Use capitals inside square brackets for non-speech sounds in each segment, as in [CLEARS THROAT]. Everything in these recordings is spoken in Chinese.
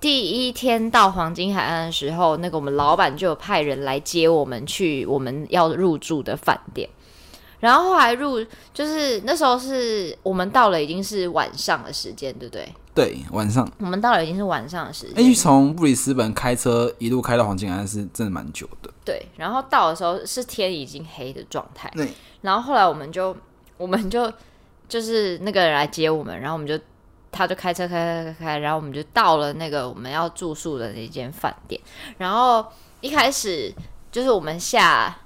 第一天到黄金海岸的时候，那个我们老板就派人来接我们去我们要入住的饭店。然后后来入，就是那时候是我们到了已经是晚上的时间，对不对？对，晚上我们到了已经是晚上的时间。哎，从布里斯本开车一路开到黄金海岸是真的蛮久的。对，然后到的时候是天已经黑的状态。对，然后后来我们就我们就就是那个人来接我们，然后我们就他就开车开开开开，然后我们就到了那个我们要住宿的那间饭店。然后一开始就是我们下。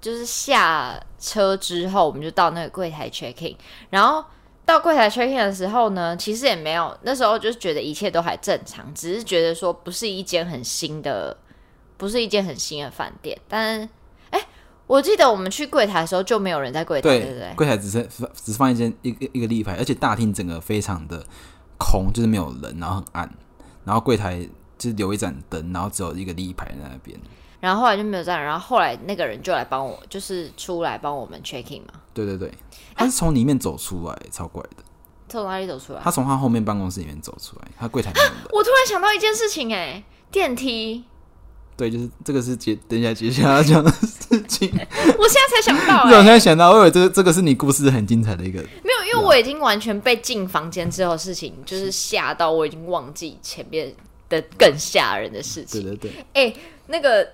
就是下车之后，我们就到那个柜台 check in，然后到柜台 check in 的时候呢，其实也没有，那时候就是觉得一切都还正常，只是觉得说不是一间很新的，不是一间很新的饭店。但是，哎，我记得我们去柜台的时候就没有人在柜台，对，对不对？柜台只是只是放一间一个一个立牌，而且大厅整个非常的空，就是没有人，然后很暗，然后柜台就是留一盏灯，然后只有一个立牌在那边。然后后来就没有这样，然后后来那个人就来帮我，就是出来帮我们 check in 嘛。对对对，他是从里面走出来，超怪的。从哪里走出来？他从他后面办公室里面走出来，他柜台。[LAUGHS] 我突然想到一件事情，哎，电梯。对，就是这个是接等一下接下来要讲的事情。[LAUGHS] 我现在才想到，我现在想到，我以为这个这个是你故事很精彩的一个。没有，因为我已经完全被进房间之后的事情就是吓到，我已经忘记前面的更吓人的事情。对对对，哎，那个。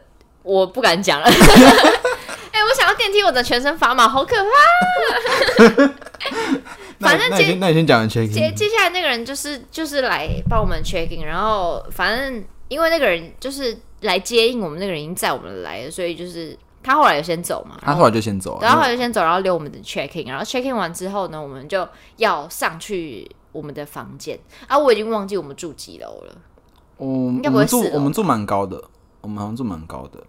我不敢讲了，[LAUGHS] [LAUGHS] 哎、欸，我想要电梯，我的全身发麻，好可怕。[LAUGHS] 反正接那你先讲完 check in，接接下来那个人就是就是来帮我们 check in，然后反正因为那个人就是来接应我们，那个人已经在我们来了，所以就是他后来就先走嘛，他后来就先走，然后后来就先走，然后留我们的 check in，然后 check in 完之后呢，我们就要上去我们的房间啊，我已经忘记我们住几楼了，嗯，应该不会住，我们住蛮高的，我们好像住蛮高的。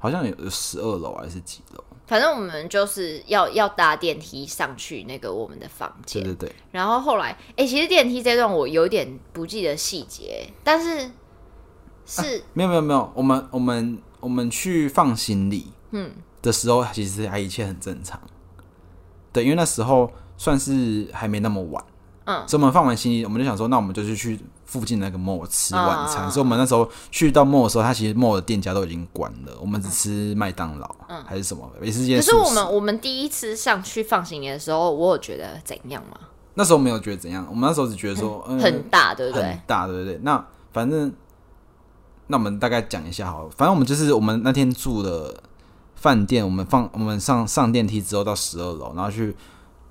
好像有十二楼还是几楼？反正我们就是要要搭电梯上去那个我们的房间。对对对。然后后来，哎、欸，其实电梯这段我有点不记得细节，但是是、啊、没有没有没有，我们我们我们去放行李嗯的时候，其实还一切很正常。对，因为那时候算是还没那么晚，嗯，所以我们放完行李，我们就想说，那我们就是去。附近那个 mall 吃晚餐，哦、所以我们那时候去到 mall 的时候，他其实 mall 的店家都已经关了，我们只吃麦当劳，嗯，还是什么，也是。可是我们我们第一次上去放行李的时候，我有觉得怎样吗？那时候没有觉得怎样，我们那时候只觉得说，嗯，很大，对不对？很大，对不对？那反正，那我们大概讲一下好了，反正我们就是我们那天住的饭店，我们放我们上上电梯之后到十二楼，然后去。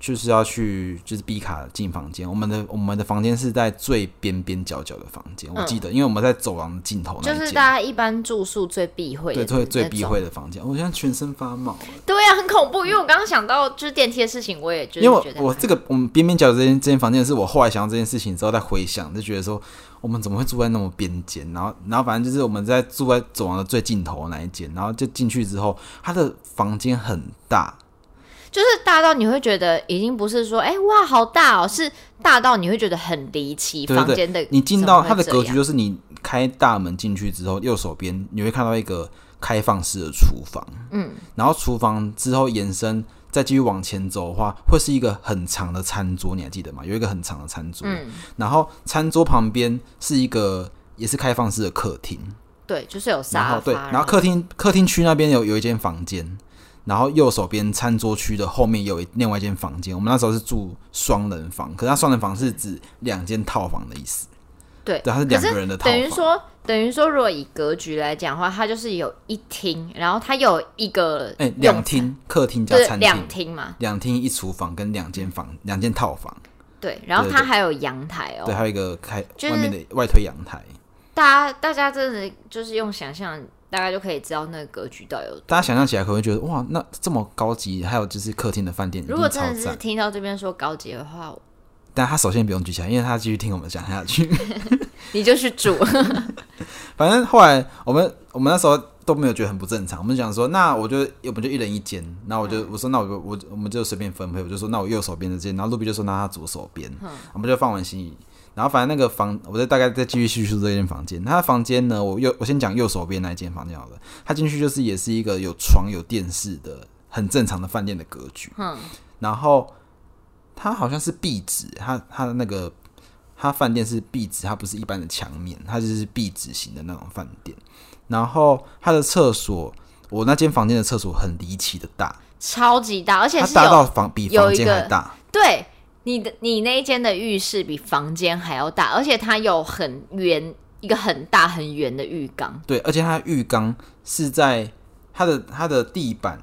就是要去，就是 B 卡进房间。我们的我们的房间是在最边边角角的房间，我记得，因为我们在走廊的尽头那。就是大家一般住宿最避讳的，对，最最避讳的房间。我现在全身发毛。对呀、啊，很恐怖。因为我刚刚想到就是电梯的事情，我也觉得。因为我这个我们边边角角这间这间房间是我后来想到这件事情之后再回想，就觉得说我们怎么会住在那么边间？然后然后反正就是我们在住在走廊的最尽头的那一间，然后就进去之后，他的房间很大。就是大到你会觉得已经不是说哎、欸、哇好大哦，是大到你会觉得很离奇。房间的你进到它的格局，就是你开大门进去之后，右手边你会看到一个开放式的厨房，嗯，然后厨房之后延伸再继续往前走的话，会是一个很长的餐桌，你还记得吗？有一个很长的餐桌，嗯，然后餐桌旁边是一个也是开放式的客厅，对，就是有沙发，对，然后客厅客厅区那边有有一间房间。然后右手边餐桌区的后面有另外一间房间，我们那时候是住双人房，可是它双人房是指两间套房的意思。对，对，它是两个人的套房。等于说，等于说，如果以格局来讲的话，它就是有一厅，然后它有一个哎两厅，客厅加餐厅，两厅嘛，两厅一厨房跟两间房，两间套房。对，然后它还有阳台哦，对，还有一个开外面的外推阳台。大家大家真的就是用想象。大概就可以知道那个格局到底有多。大家想象起来可能会觉得哇，那这么高级，还有就是客厅的饭店。如果真的是听到这边说高级的话，但他首先不用举起来，因为他继续听我们讲下去。[LAUGHS] 你就去住。[LAUGHS] 反正后来我们我们那时候都没有觉得很不正常，我们想说，那我就我们就一人一间，那我就、嗯、我说那我就我我们就随便分配，我就说那我右手边的间，然后露比就说那他左手边，嗯、我们就放完行李然后反正那个房，我再大概再继续叙述这间房间。他的房间呢，我右我先讲右手边那间房间好了。他进去就是也是一个有床有电视的很正常的饭店的格局。嗯，然后他好像是壁纸，他他的那个他饭店是壁纸，它不是一般的墙面，它就是壁纸型的那种饭店。然后他的厕所，我那间房间的厕所很离奇的大，超级大，而且是大到房比房间还大。对。你的你那一间的浴室比房间还要大，而且它有很圆一个很大很圆的浴缸。对，而且它的浴缸是在它的它的地板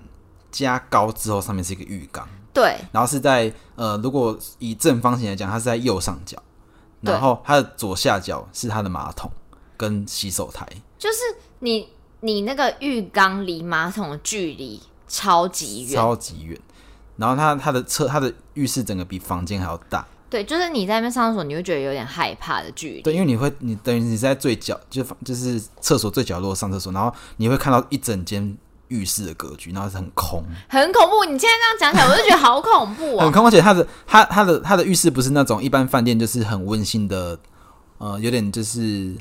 加高之后，上面是一个浴缸。对，然后是在呃，如果以正方形来讲，它是在右上角，然后它的左下角是它的马桶跟洗手台。就是你你那个浴缸离马桶的距离超级远，超级远。然后他他的厕他的浴室整个比房间还要大，对，就是你在那边上厕所，你会觉得有点害怕的距离。对，因为你会你等于你在最角就就是厕所最角落上厕所，然后你会看到一整间浴室的格局，然后是很空，很恐怖。你现在这样讲起来，我就觉得好恐怖哦，[LAUGHS] 很空。而且它的它它的它的浴室不是那种一般饭店，就是很温馨的，呃，有点就是。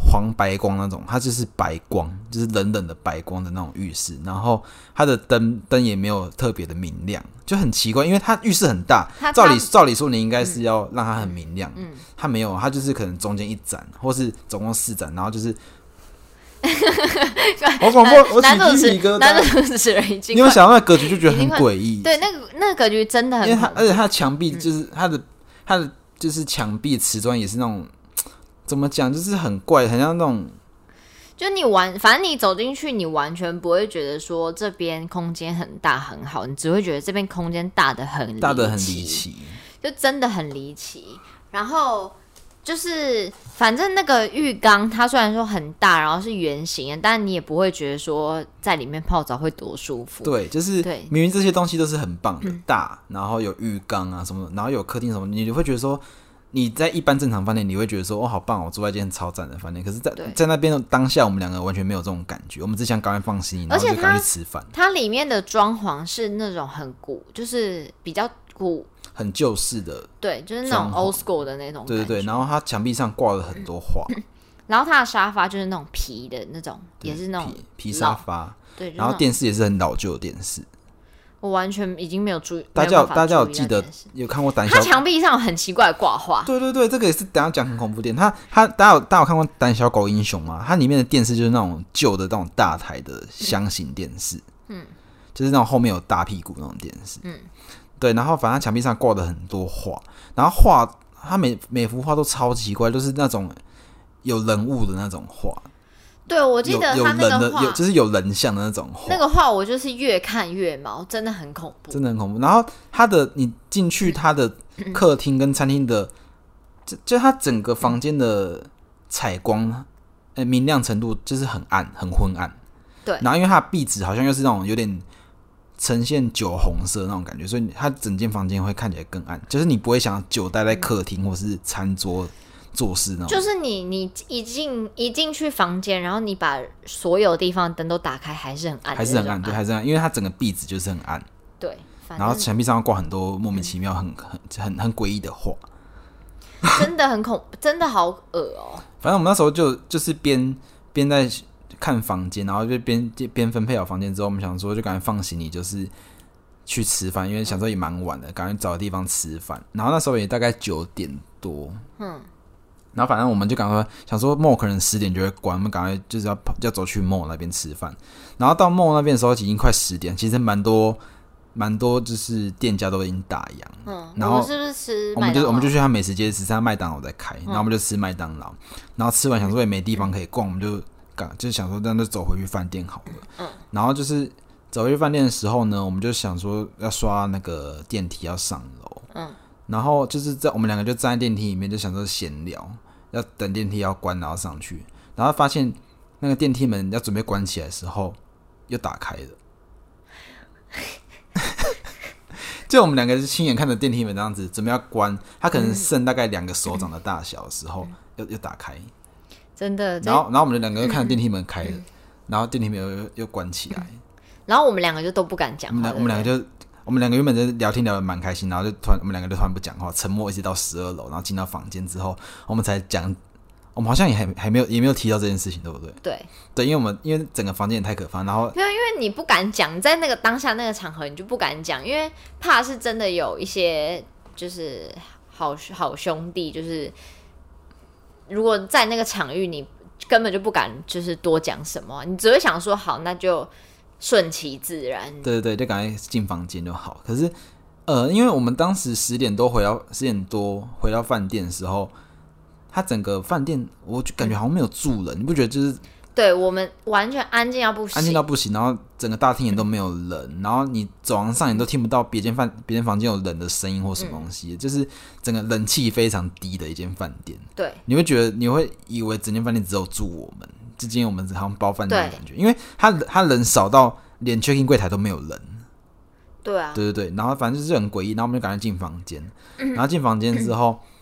黄白光那种，它就是白光，就是冷冷的白光的那种浴室。然后它的灯灯也没有特别的明亮，就很奇怪，因为它浴室很大，照理照理说你应该是要让它很明亮，嗯，它没有，它就是可能中间一盏，或是总共四盏，然后就是，我广播，我起鸡皮疙瘩，你有想到那格局就觉得很诡异，对，那个那个格局真的很，因为它而且它的墙壁就是它的它的就是墙壁瓷砖也是那种。怎么讲？就是很怪，很像那种，就你完，反正你走进去，你完全不会觉得说这边空间很大很好，你只会觉得这边空间大的很大的很离奇，就真的很离奇。然后就是，反正那个浴缸它虽然说很大，然后是圆形的，但你也不会觉得说在里面泡澡会多舒服。对，就是对，明明这些东西都是很棒的，大，然后有浴缸啊什么，然后有客厅什么，你就会觉得说。你在一般正常饭店，你会觉得说，哦，好棒，我住在一间超赞的饭店。可是在，在在那边当下，我们两个完全没有这种感觉，我们只想赶快放行李，然后就赶快去吃饭。它里面的装潢是那种很古，就是比较古、很旧式的，对，就是那种 old school 的那种。对对对，然后它墙壁上挂了很多画，[LAUGHS] 然后它的沙发就是那种皮的那种，也是那种皮，皮沙发。对，然后电视也是很老旧的电视。我完全已经没有注意，大家有大家有记得有看过胆小？他墙壁上有很奇怪的挂画。对对对，这个也是等下讲很恐怖电。他他大家有大家有看过《胆小狗英雄》吗？它里面的电视就是那种旧的那种大台的箱型电视，嗯，就是那种后面有大屁股那种电视，嗯，对。然后反正墙壁上挂的很多画，然后画它每每幅画都超奇怪，就是那种有人物的那种画。对，我记得他那个画，有就是有人像的那种画。那个画我就是越看越毛，真的很恐怖，真的很恐怖。然后他的你进去他的客厅跟餐厅的，就就他整个房间的采光，呃，明亮程度就是很暗，很昏暗。对。然后因为它的壁纸好像又是那种有点呈现酒红色那种感觉，所以它整间房间会看起来更暗。就是你不会想久待在客厅或是餐桌。做事呢，就是你，你一进一进去房间，然后你把所有地方灯都打开，还是很暗，还是很暗，对，还是很暗，因为它整个壁纸就是很暗，对。然后墙壁上挂很多莫名其妙、很很很很诡异的画，真的很恐，真的好恶哦。反正我们那时候就就是边边在看房间，然后就边边分配好房间之后，我们想说就赶快放行李，就是去吃饭，因为想说也蛮晚的，赶快找个地方吃饭。然后那时候也大概九点多，嗯。然后反正我们就赶快想说，mall 可能十点就会关，我们赶快就是要跑，要走去 mall 那边吃饭。然后到 mall 那边的时候，已经快十点，其实蛮多蛮多，就是店家都已经打烊。嗯，然后我们是不是吃？我们就我们就去他美食街吃，他麦当劳在开，然后我们就吃麦当劳。然后吃完想说也没地方可以逛，我们就赶就想说，那就走回去饭店好了。嗯，然后就是走回去饭店的时候呢，我们就想说要刷那个电梯要上楼。嗯，然后就是在我们两个就站在电梯里面，就想说闲聊。要等电梯要关，然后上去，然后发现那个电梯门要准备关起来的时候，又打开了。[LAUGHS] 就我们两个是亲眼看着电梯门这样子准备要关，它可能剩大概两个手掌的大小的时候，又又打开。真的。然后，然后我们两个又看着电梯门开了，然后电梯门又又关起来。然后我们两个就都不敢讲。我们两个就。我们两个原本在聊天聊得蛮开心，然后就突然我们两个就突然不讲话，沉默一直到十二楼，然后进到房间之后，我们才讲。我们好像也还还没有也没有提到这件事情，对不对？对对，因为我们因为整个房间也太可怕，然后没有，因为你不敢讲，在那个当下那个场合，你就不敢讲，因为怕是真的有一些就是好好兄弟，就是如果在那个场域，你根本就不敢就是多讲什么，你只会想说好，那就顺其自然。对对对，就赶快进房间就好。可是呃，因为我们当时十点多回到十点多回到饭店的时候。他整个饭店，我就感觉好像没有住人，你不觉得？就是对我们完全安静到不行，安静到不行。然后整个大厅也都没有人，然后你走廊上也都听不到别间饭、别间房间有人的声音或什么东西，嗯、就是整个冷气非常低的一间饭店。对，你会觉得你会以为整间饭店只有住我们，之间我们好像包饭店的感觉，因为他他人少到连 check in 柜台都没有人。对啊，对对对，然后反正就是很诡异，然后我们就赶快进房间，然后进房间之后。嗯 [CLEARS THROAT]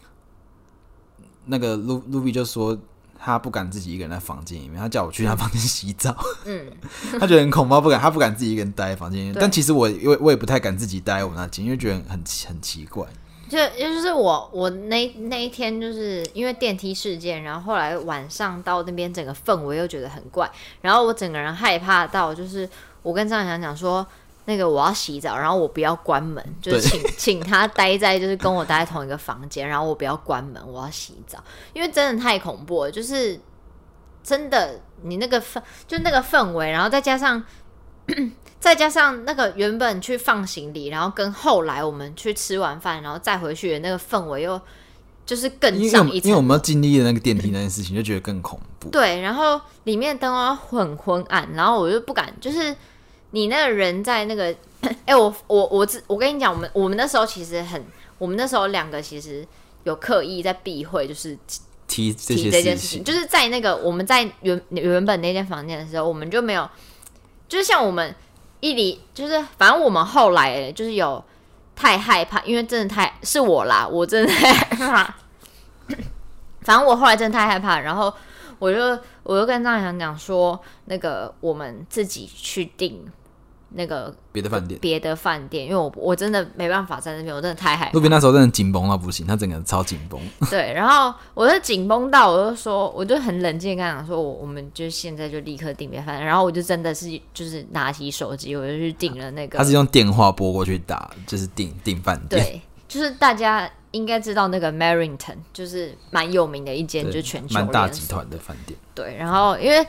那个卢卢比就说他不敢自己一个人在房间里面，他叫我去他房间洗澡。嗯，[LAUGHS] 他觉得很恐怖，不敢，他不敢自己一个人待在房间里面。但其实我，因为我也不太敢自己待在我那间，因为觉得很很奇怪。就就是我我那那一天就是因为电梯事件，然后后来晚上到那边整个氛围又觉得很怪，然后我整个人害怕到就是我跟张翔讲说。那个我要洗澡，然后我不要关门，就是请请他待在就是跟我待在同一个房间，然后我不要关门，我要洗澡，因为真的太恐怖了，就是真的你那个氛就那个氛围，然后再加上再加上那个原本去放行李，然后跟后来我们去吃完饭然后再回去的那个氛围又就是更上一层，因为我们要经历的那个电梯那件事情，就觉得更恐怖。对，然后里面灯光很昏暗，然后我就不敢就是。你那个人在那个，[COUGHS] 哎、欸，我我我我跟你讲，我们我们那时候其实很，我们那时候两个其实有刻意在避讳，就是提提这件事情，就是在那个我们在原原本那间房间的时候，我们就没有，就是像我们一离，就是反正我们后来就是有太害怕，因为真的太是我啦，我真的太害怕，[LAUGHS] 反正我后来真的太害怕，然后我就我就跟张翔讲说，那个我们自己去订。那个别的饭店，别的饭店，因为我我真的没办法在那边，我真的太害怕。路边那时候真的紧绷到不行，他整个人超紧绷。[LAUGHS] 对，然后我就紧绷到，我就说，我就很冷静跟他讲说，我我们就现在就立刻订别饭店。然后我就真的是就是拿起手机，我就去订了那个。他是用电话拨过去打，就是订订饭店。对，就是大家应该知道那个 Marrington，就是蛮有名的一间，就全球蛮大集团的饭店。对，然后因为。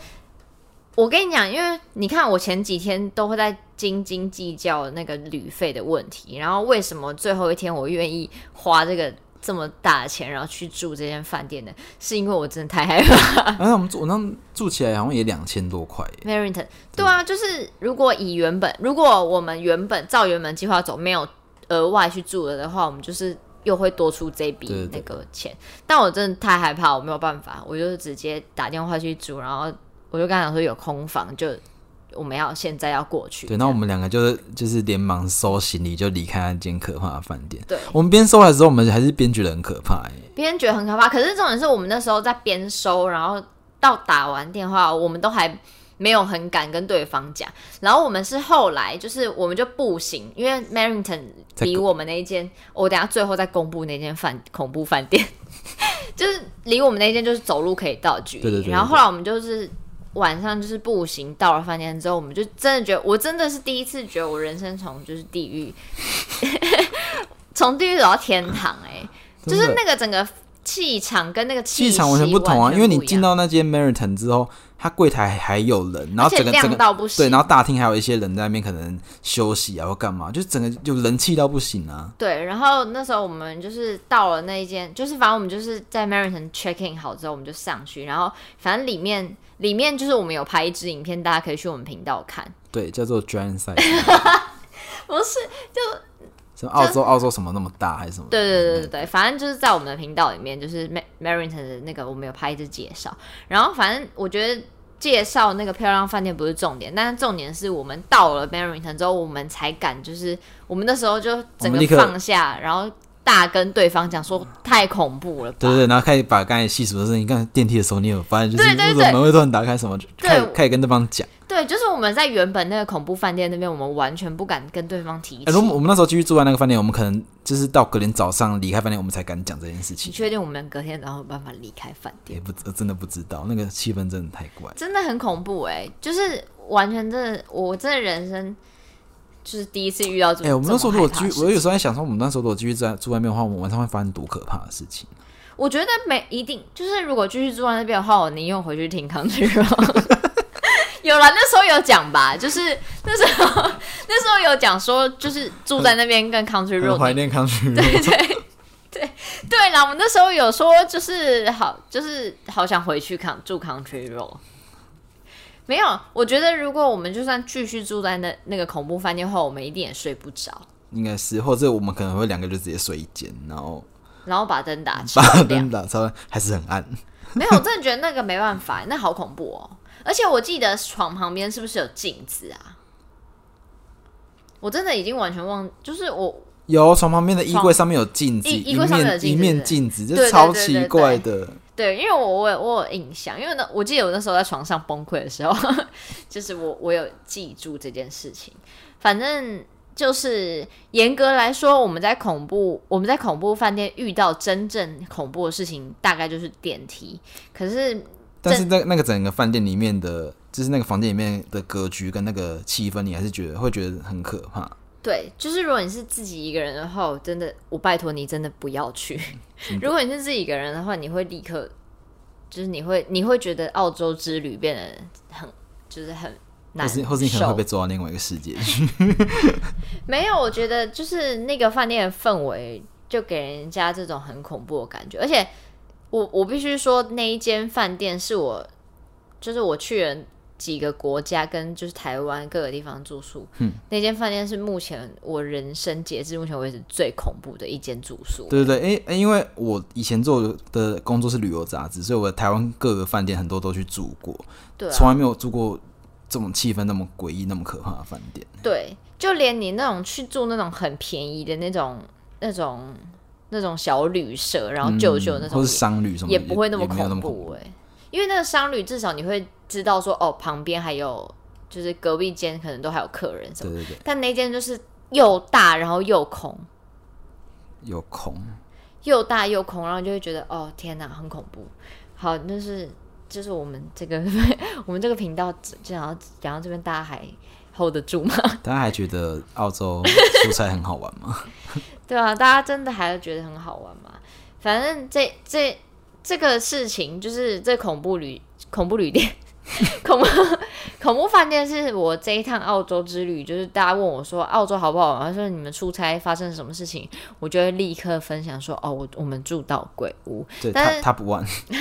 我跟你讲，因为你看，我前几天都会在斤斤计较那个旅费的问题，然后为什么最后一天我愿意花这个这么大的钱，然后去住这间饭店呢？是因为我真的太害怕。哎，[LAUGHS] 我们住，我那住起来好像也两千多块。Marrington，对啊，就是如果以原本，如果我们原本照原本计划走，没有额外去住了的话，我们就是又会多出这笔那个钱。但我真的太害怕，我没有办法，我就直接打电话去住，然后。我就刚才讲说有空房，就我们要现在要过去。对，那我们两个就是就是连忙收行李就离开那间可怕的饭店。对，我们边收的时候，我们还是边觉得很可怕，哎，边觉得很可怕。可是重点是我们那时候在边收，然后到打完电话，我们都还没有很敢跟对方讲。然后我们是后来就是我们就步行，因为 Marrington 离我们那一间，我等下最后再公布那间饭恐怖饭店，就是离我们那间就是走路可以到距离。对对对对。然后后来我们就是。晚上就是步行到了饭店之后，我们就真的觉得，我真的是第一次觉得我人生从就是地狱，[LAUGHS] 从地狱走到天堂，欸，哎，就是那个整个气场跟那个气场完全不同啊！因为你进到那间 Marrington 之后。它柜台还有人，然后整个整个对，然后大厅还有一些人在那边可能休息啊或干嘛，就是整个就人气到不行啊。对，然后那时候我们就是到了那一间，就是反正我们就是在 Marrington check in 好之后，我们就上去，然后反正里面里面就是我们有拍一支影片，大家可以去我们频道看。对，叫做 Giant Size。[LAUGHS] 不是，就。就澳洲，澳洲什么那么大还是什么？对对对对对，反正就是在我们的频道里面，就是 Marrington 的那个，我们有拍一支介绍。然后反正我觉得介绍那个漂亮饭店不是重点，但是重点是我们到了 Marrington 之后，我们才敢，就是我们那时候就整个放下，然后大跟对方讲说太恐怖了。对对，然后开始把刚才细数的事情，刚才电梯的时候你有发现，就是为什么门会突然打开什么，对，开始跟对方讲。对，就是我们在原本那个恐怖饭店那边，我们完全不敢跟对方提起。哎、欸，如果我们那时候继续住在那个饭店，我们可能就是到隔天早上离开饭店，我们才敢讲这件事情。你确定我们隔天然后有办法离开饭店？也不真的不知道，那个气氛真的太怪，真的很恐怖哎、欸，就是完全真的，我真的人生就是第一次遇到这种。哎、欸，我们那时候如果居，我有时候在想说，我们那时候如果继续在住外面的话，我们晚上会发生多可怕的事情。我觉得没一定，就是如果继续住在那边的话，我宁愿回去听 Country Road。[LAUGHS] 有啦，那时候有讲吧，就是那时候 [LAUGHS] 那时候有讲说，就是住在那边跟 Country Road，怀念 Country Road，对 [LAUGHS] 对对对啦，我们那时候有说，就是好，就是好想回去看住 Country Road。没有，我觉得如果我们就算继续住在那那个恐怖饭店后，我们一定也睡不着。应该是，或者我们可能会两个就直接睡一间，然后然后把灯打，把灯打超还是很暗。没有，我真的觉得那个没办法，那好恐怖哦。而且我记得床旁边是不是有镜子啊？我真的已经完全忘，就是我有床旁边的衣柜上面有镜子，衣柜上面有镜子，一面镜子，这超奇怪的。对，因为我我有我有印象，因为呢，我记得我那时候在床上崩溃的时候，[LAUGHS] 就是我我有记住这件事情。反正就是严格来说，我们在恐怖我们在恐怖饭店遇到真正恐怖的事情，大概就是电梯。可是。但是在那个整个饭店里面的，就是那个房间里面的格局跟那个气氛，你还是觉得会觉得很可怕。对，就是如果你是自己一个人的话，我真的，我拜托你真的不要去。如果你是自己一个人的话，你会立刻，就是你会你会觉得澳洲之旅变得很，就是很难受，或是或是你可能会被抓到另外一个世界去。[LAUGHS] 没有，我觉得就是那个饭店的氛围，就给人家这种很恐怖的感觉，而且。我我必须说，那一间饭店是我，就是我去了几个国家跟就是台湾各个地方住宿，嗯，那间饭店是目前我人生截至目前为止最恐怖的一间住宿。对对对，诶、欸，因为我以前做的工作是旅游杂志，所以我台湾各个饭店很多都去住过，对、啊，从来没有住过这种气氛那么诡异、那么可怕的饭店。对，就连你那种去住那种很便宜的那种那种。那种小旅社，然后旧旧那种，或是商旅什么，也不会那么恐怖哎、欸。因为那个商旅至少你会知道说，哦，旁边还有，就是隔壁间可能都还有客人什么。对对对。但那间就是又大，然后又空，又空，又大又空，然后就会觉得，哦，天哪，很恐怖。好，就是就是我们这个 [LAUGHS] 我们这个频道，就然后讲到这边，大家还 hold 得住吗？[LAUGHS] 大家还觉得澳洲蔬菜很好玩吗？[LAUGHS] 对啊，大家真的还是觉得很好玩吗？反正这这这个事情就是这恐怖旅恐怖旅店 [LAUGHS] 恐怖恐怖饭店是我这一趟澳洲之旅，就是大家问我说澳洲好不好？玩，说你们出差发生什么事情，我就会立刻分享说哦，我我们住到鬼屋，对，但是他不玩，[LAUGHS]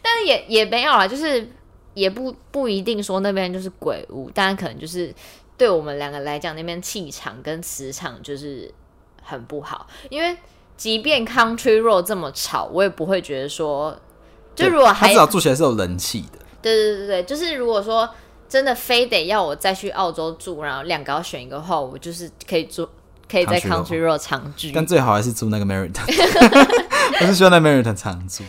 但是也也没有啦，就是也不不一定说那边就是鬼屋，当然可能就是对我们两个来讲，那边气场跟磁场就是。很不好，因为即便 Country Road 这么吵，我也不会觉得说，就如果还至少住起来是有人气的。对对对对，就是如果说真的非得要我再去澳洲住，然后两个要选一个话，我就是可以住，可以在 Country Road 长居，但最好还是住那个 Meriton，[LAUGHS] 我是希望在 Meriton 长住。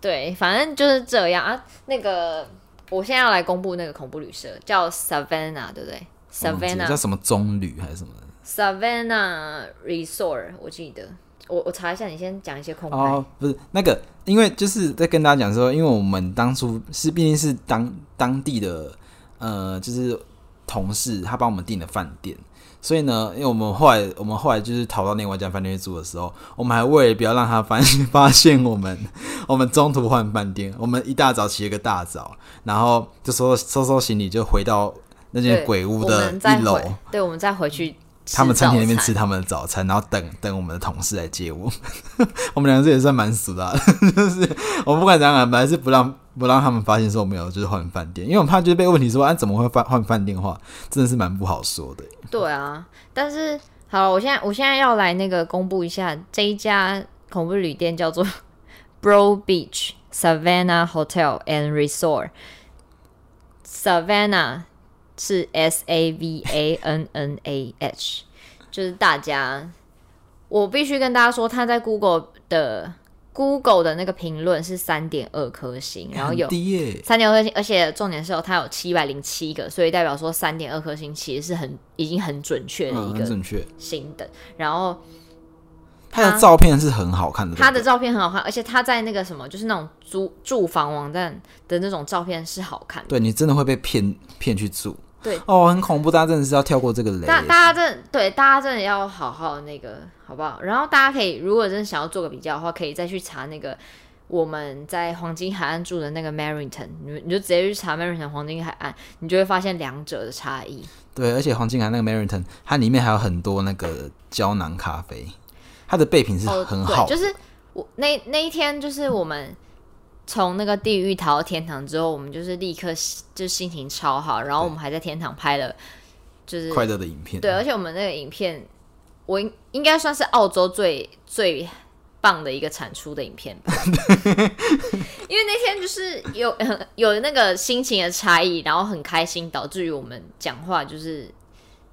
对，反正就是这样啊。那个，我现在要来公布那个恐怖旅社，叫 Savannah，对不对？Savannah 叫什么棕榈还是什么？Savannah Resort，我记得，我我查一下，你先讲一些空白。哦，不是那个，因为就是在跟大家讲说，因为我们当初是毕竟是当当地的呃，就是同事，他帮我们订的饭店，所以呢，因为我们后来我们后来就是逃到另外一家饭店去住的时候，我们还为了不要让他发现 [LAUGHS] 发现我们，我们中途换饭店，我们一大早起了个大早，然后就收收收行李，就回到那间鬼屋的一楼，对，我们再回去。他们餐厅那边吃他们的早餐，然后等等我们的同事来接我。[LAUGHS] 我们两个这也算蛮熟的，[LAUGHS] 就是我们不管怎样，本来是不让不让他们发现说我们有就是换饭店，因为我怕就是被问题说啊怎么会换换饭店的话，真的是蛮不好说的。对啊，但是好，我现在我现在要来那个公布一下这一家恐怖旅店叫做 [LAUGHS] Broad Beach Savannah Hotel and Resort Savannah。是 S A V A N N A H，就是大家，我必须跟大家说，他在 Google 的 Google 的那个评论是三点二颗星，然后有三点二颗星，而且重点是有它有七百零七个，所以代表说三点二颗星其实是很已经很准确的一个准确星的。然后他的照片是很好看的，他的照片很好看，而且他在那个什么，就是那种租住房网站的那种照片是好看的。对，你真的会被骗骗去住。对哦，很恐怖，大家真的是要跳过这个雷。大大家真的对，大家真的要好好那个，好不好？然后大家可以，如果真的想要做个比较的话，可以再去查那个我们在黄金海岸住的那个 Maryton，你你就直接去查 Maryton 黄金海岸，你就会发现两者的差异。对，而且黄金海岸那个 Maryton，它里面还有很多那个胶囊咖啡，它的备品是很好的。哦，就是我那那一天，就是我们。从那个地狱逃到天堂之后，我们就是立刻就心情超好，然后我们还在天堂拍了就是快乐的影片。对，而且我们那个影片，我应应该算是澳洲最最棒的一个产出的影片吧。[LAUGHS] 因为那天就是有 [LAUGHS] 有那个心情的差异，然后很开心，导致于我们讲话就是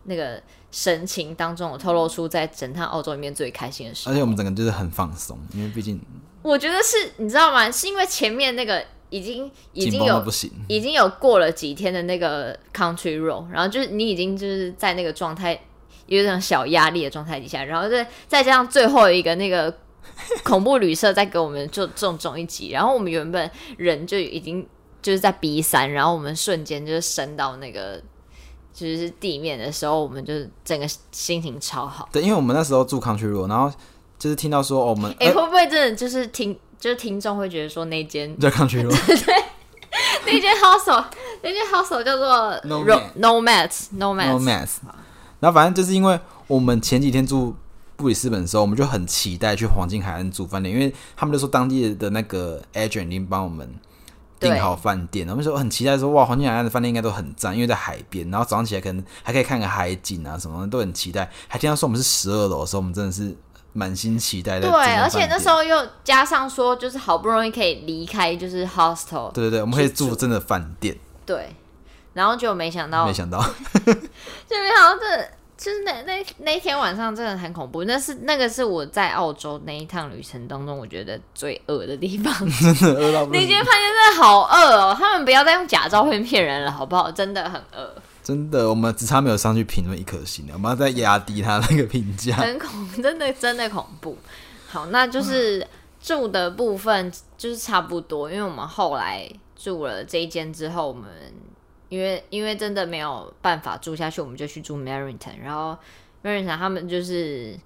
那个神情当中，我透露出在整趟澳洲里面最开心的事。而且我们整个就是很放松，因为毕竟。我觉得是，你知道吗？是因为前面那个已经已经有已经有过了几天的那个 country road，然后就是你已经就是在那个状态有点小压力的状态底下，然后再再加上最后一个那个 [LAUGHS] 恐怖旅社再给我们就重重一击，然后我们原本人就已经就是在 B 三，然后我们瞬间就是升到那个就是地面的时候，我们就整个心情超好。对，因为我们那时候住 country road，然后。就是听到说，哦、我们哎、欸，会不会真的就是听，就是听众会觉得说那间？[LAUGHS] [LAUGHS] 对，那间 hostel，那间 hostel 叫做 No No Mats No Mats No Mats。然后反正就是因为我们前几天住布里斯本的时候，我们就很期待去黄金海岸住饭店，因为他们就说当地的那个 agent 已经帮我们订好饭店，我们说很期待说哇，黄金海岸的饭店应该都很赞，因为在海边，然后早上起来可能还可以看个海景啊什么的，都很期待。还听到说我们是十二楼的时候，我们真的是。满心期待的，对，而且那时候又加上说，就是好不容易可以离开，就是 hostel，对对对，我们可以住真的饭店，对，然后就没想到，没想到，[LAUGHS] 就没想到这，就是那那那天晚上真的很恐怖，那是那个是我在澳洲那一趟旅程当中，我觉得最饿的地方，[LAUGHS] 真的饿到不行，那间饭店真的好饿哦，他们不要再用假照片骗人了，好不好？真的很恶。真的，我们只差没有上去评论一颗星了，我们要再压低他那个评价。很恐，真的真的恐怖。好，那就是住的部分就是差不多，因为我们后来住了这一间之后，我们因为因为真的没有办法住下去，我们就去住 Maryton，然后 Maryton 他们就是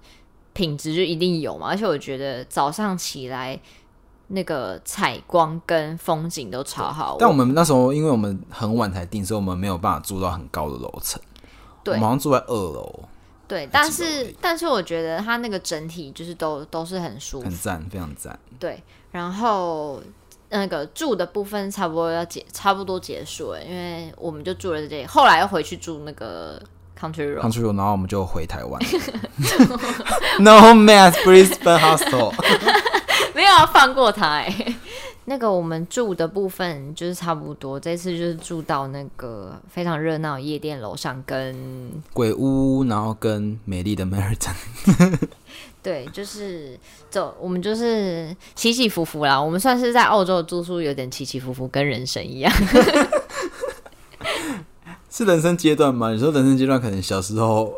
品质就一定有嘛，而且我觉得早上起来。那个采光跟风景都超好，但我们那时候因为我们很晚才订，所以我们没有办法住到很高的楼层。对，我们好像住在二楼。对，但是但是我觉得它那个整体就是都都是很舒服，很赞，非常赞。对，然后那个住的部分差不多要结，差不多结束了，因为我们就住了这里，后来又回去住那个 Country Road，Country Road，然后我们就回台湾。[LAUGHS] No Mats Brisbane Hostel。[LAUGHS] [LAUGHS] 没有要放过他哎、欸，[LAUGHS] 那个我们住的部分就是差不多，这次就是住到那个非常热闹夜店楼上，跟鬼屋，然后跟美丽的 Maryton。[LAUGHS] 对，就是走，我们就是起起伏伏啦。我们算是在澳洲的住宿有点起起伏伏，跟人生一样。是人生阶段吗？你说人生阶段，可能小时候。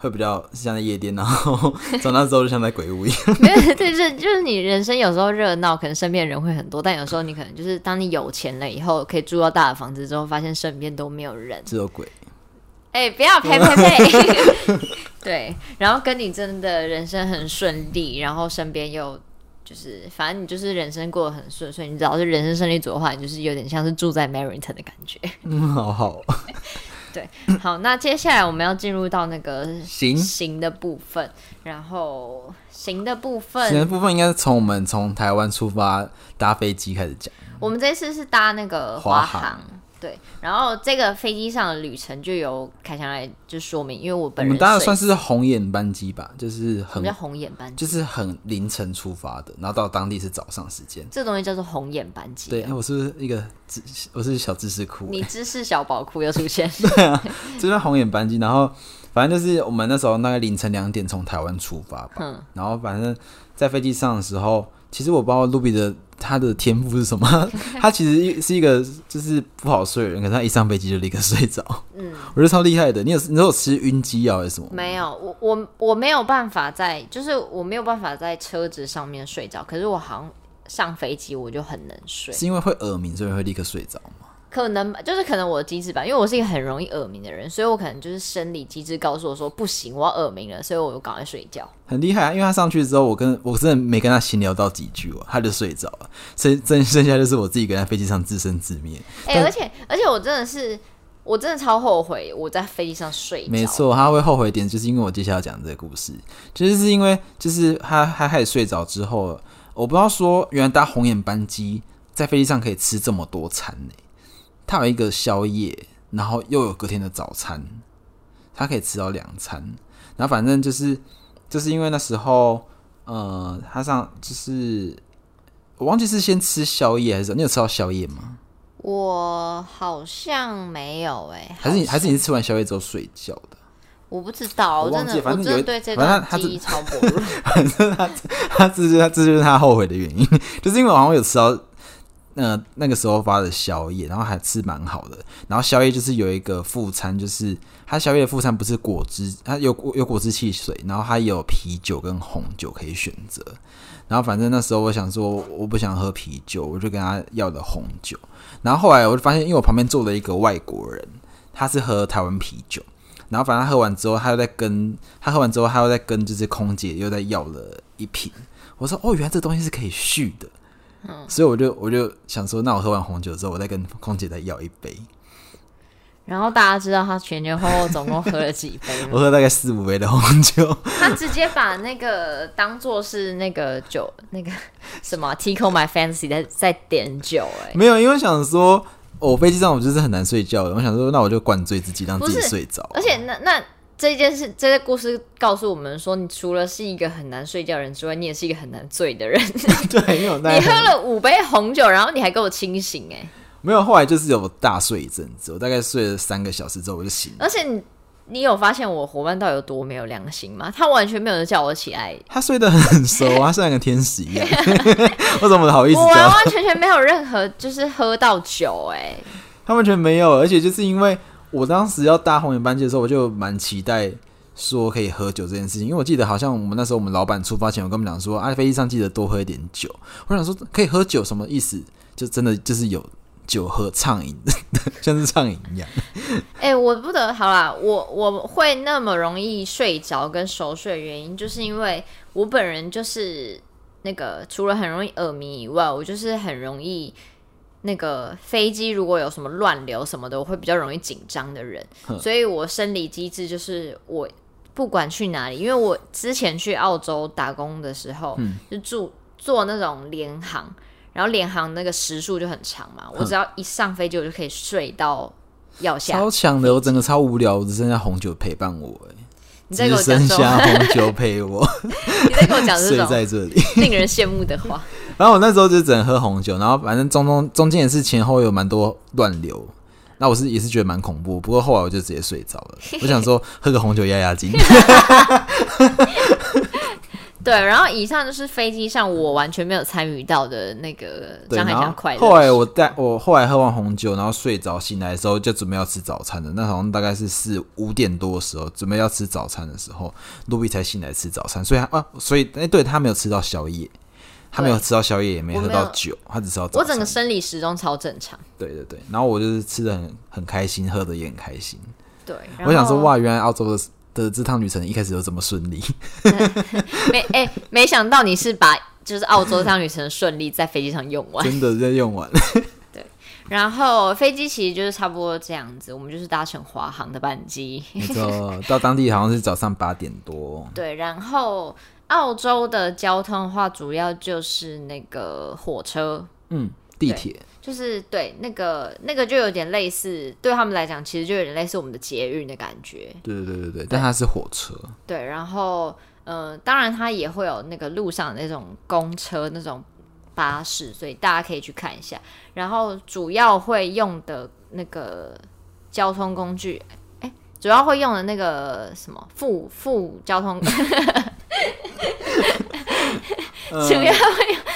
会比较像在夜店，然后长大之后就像在鬼屋一样。[LAUGHS] 没有，对，就是就是你人生有时候热闹，可能身边人会很多，但有时候你可能就是当你有钱了以后，可以住到大的房子之后，发现身边都没有人，只有鬼。哎、欸，不要呸呸呸！[LAUGHS] 对，然后跟你真的人生很顺利，然后身边又就是反正你就是人生过得很顺，所以你只要是人生胜利组的话，你就是有点像是住在 Maryton 的感觉。嗯，好好。[LAUGHS] 对，好，那接下来我们要进入到那个行行的部分，然后行的部分，行的部分应该是从我们从台湾出发搭飞机开始讲。我们这次是搭那个华航。对，然后这个飞机上的旅程就由凯翔来就说明，因为我本人我们当然算是红眼班机吧，就是很叫红眼班机，就是很凌晨出发的，然后到当地是早上时间。这东西叫做红眼班机。对，我是不是一个知，我是小知识库，你 [LAUGHS] 知识小宝库又出现。对啊，就是红眼班机，然后反正就是我们那时候大概凌晨两点从台湾出发吧，嗯，然后反正在飞机上的时候。其实我不知道露比的他的天赋是什么，[LAUGHS] 他其实是一个就是不好睡的人，可是他一上飞机就立刻睡着。嗯，我觉得超厉害的。你有你有吃晕机药还是什么？没有，我我我没有办法在，就是我没有办法在车子上面睡着。可是我好像上飞机我就很能睡，是因为会耳鸣，所以会立刻睡着吗？可能就是可能我的机制吧，因为我是一个很容易耳鸣的人，所以我可能就是生理机制告诉我说不行，我要耳鸣了，所以我就赶快睡觉。很厉害啊，因为他上去之后，我跟我真的没跟他闲聊到几句哦，他就睡着了，剩 [LAUGHS] 剩剩下就是我自己跟在飞机上自生自灭。哎、欸，而且而且我真的是，我真的超后悔我在飞机上睡。没错，他会后悔点，就是因为我接下来要讲这个故事，其实是因为就是他他开始睡着之后，我不知道说原来搭红眼班机在飞机上可以吃这么多餐呢。他有一个宵夜，然后又有隔天的早餐，他可以吃到两餐。然后反正就是，就是因为那时候，呃，他上就是我忘记是先吃宵夜还是你有吃到宵夜吗？我好像没有哎、欸，还是你还是你是吃完宵夜之后睡觉的？我不知道，我真的我真的对这段记忆超薄弱。[LAUGHS] 反正他他这是他这就是他后悔的原因，[LAUGHS] 就是因为好像有吃到。呃，那个时候发的宵夜，然后还吃蛮好的。然后宵夜就是有一个副餐，就是它宵夜的副餐不是果汁，它有有果汁汽水，然后还有啤酒跟红酒可以选择。然后反正那时候我想说，我不想喝啤酒，我就跟他要了红酒。然后后来我就发现，因为我旁边坐了一个外国人，他是喝台湾啤酒。然后反正喝完之后，他又在跟他喝完之后，他又在跟就是空姐又在要了一瓶。我说哦，原来这东西是可以续的。嗯，所以我就我就想说，那我喝完红酒之后，我再跟空姐再要一杯。然后大家知道他前前后后总共喝了几杯？我喝大概四五杯的红酒。他直接把那个当做是那个酒，那个什么 [LAUGHS] Tickle My Fancy 在在点酒哎、欸。没有，因为想说，我飞机上我就是很难睡觉的。我想说，那我就灌醉自己，让自己睡着。而且那那。这件事，这个故事告诉我们说，你除了是一个很难睡觉的人之外，你也是一个很难醉的人。[LAUGHS] 对，有那。你喝了五杯红酒，然后你还给我清醒哎？没有，后来就是有大睡一阵子，我大概睡了三个小时之后我就醒了。而且你，你有发现我伙伴到底有多没有良心吗？他完全没有人叫我起来，他睡得很熟啊，[LAUGHS] 他像个天使一样。[LAUGHS] 我怎么好意思？我完完全全没有任何就是喝到酒哎，他完全没有，而且就是因为。我当时要搭红眼班机的时候，我就蛮期待说可以喝酒这件事情，因为我记得好像我们那时候我们老板出发前，我跟我们讲说，啊，飞机上记得多喝一点酒。我想说可以喝酒什么意思？就真的就是有酒喝畅饮，[LAUGHS] 像是畅饮一样。哎、我不得好啦，我我会那么容易睡着跟熟睡的原因，就是因为我本人就是那个除了很容易耳鸣以外，我就是很容易。那个飞机如果有什么乱流什么的，我会比较容易紧张的人，所以我生理机制就是我不管去哪里，因为我之前去澳洲打工的时候，嗯、就住坐那种联航，然后联航那个时数就很长嘛，我只要一上飞机我就可以睡到要下，超强的，我整个超无聊，我只剩下红酒陪伴我，哎，你在给我讲剩下红酒陪我，你在跟我讲这种 [LAUGHS] [LAUGHS] 在这里。令人羡慕的话。然后我那时候就只能喝红酒，然后反正中中中间也是前后有蛮多乱流，那我是也是觉得蛮恐怖，不过后来我就直接睡着了。[LAUGHS] 我想说喝个红酒压压惊。[LAUGHS] 对，然后以上就是飞机上我完全没有参与到的那个将还将快乐。后来我带我后来喝完红酒，然后睡着醒来的时候就准备要吃早餐了。那好像大概是四五点多的时候，准备要吃早餐的时候，露比才醒来吃早餐，所以啊，所以哎，对他没有吃到宵夜。他没有吃到宵夜，也没喝到酒，他只吃到早餐。我整个生理时钟超正常。对对对，然后我就是吃的很很开心，喝的也很开心。对，我想说哇，原来澳洲的的这趟旅程一开始就这么顺利。[LAUGHS] 没哎、欸，没想到你是把就是澳洲这趟旅程顺利在飞机上用完，真的在用完。[LAUGHS] 对，然后飞机其实就是差不多这样子，我们就是搭乘华航的班机，没错，到当地好像是早上八点多。[LAUGHS] 对，然后。澳洲的交通的话，主要就是那个火车，嗯，地铁，就是对那个那个就有点类似，对他们来讲，其实就有点类似我们的捷运的感觉。对对对对对，但它是火车。对，然后呃，当然它也会有那个路上的那种公车、那种巴士，所以大家可以去看一下。然后主要会用的那个交通工具，哎，主要会用的那个什么副副交通。[LAUGHS] 主要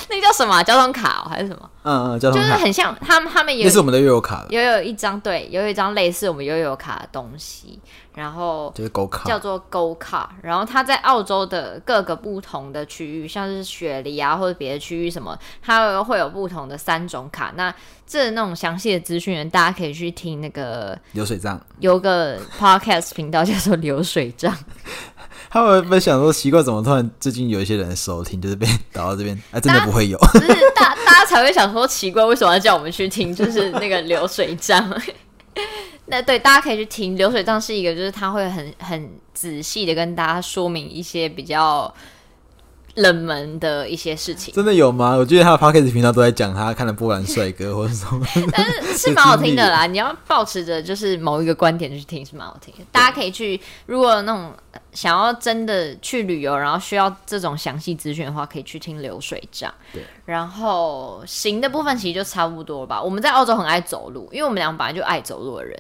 那叫什么、交通卡、还是什么？嗯嗯，就是很像他们，他们也是我们的悠游卡，也有一张对，有一张类似我们悠游卡的东西。然后就是 Go 卡，叫做 Go 卡。然后它在澳洲的各个不同的区域，像是雪梨啊或者别的区域什么，它会有不同的三种卡。那这那种详细的资讯，大家可以去听那个流水账，有个 Podcast 频道叫做流水账。[LAUGHS] [LAUGHS] 他们会不会想说奇怪，怎么突然最近有一些人收听，就是被导到这边？哎，真的不会有，就是大大家才会想说奇怪，为什么要叫我们去听？[LAUGHS] 就是那个流水账。[LAUGHS] 那对，大家可以去听流水账是一个，就是他会很很仔细的跟大家说明一些比较冷门的一些事情。真的有吗？我觉得他的 p o c k e t 频道都在讲他看了波兰帅哥或者什么，但是 [LAUGHS] 是蛮好听的啦。你要保持着就是某一个观点去听是蛮好听的。[LAUGHS] 大家可以去，如果那种想要真的去旅游，然后需要这种详细资讯的话，可以去听流水账。对。然后行的部分其实就差不多吧。我们在澳洲很爱走路，因为我们俩本来就爱走路的人。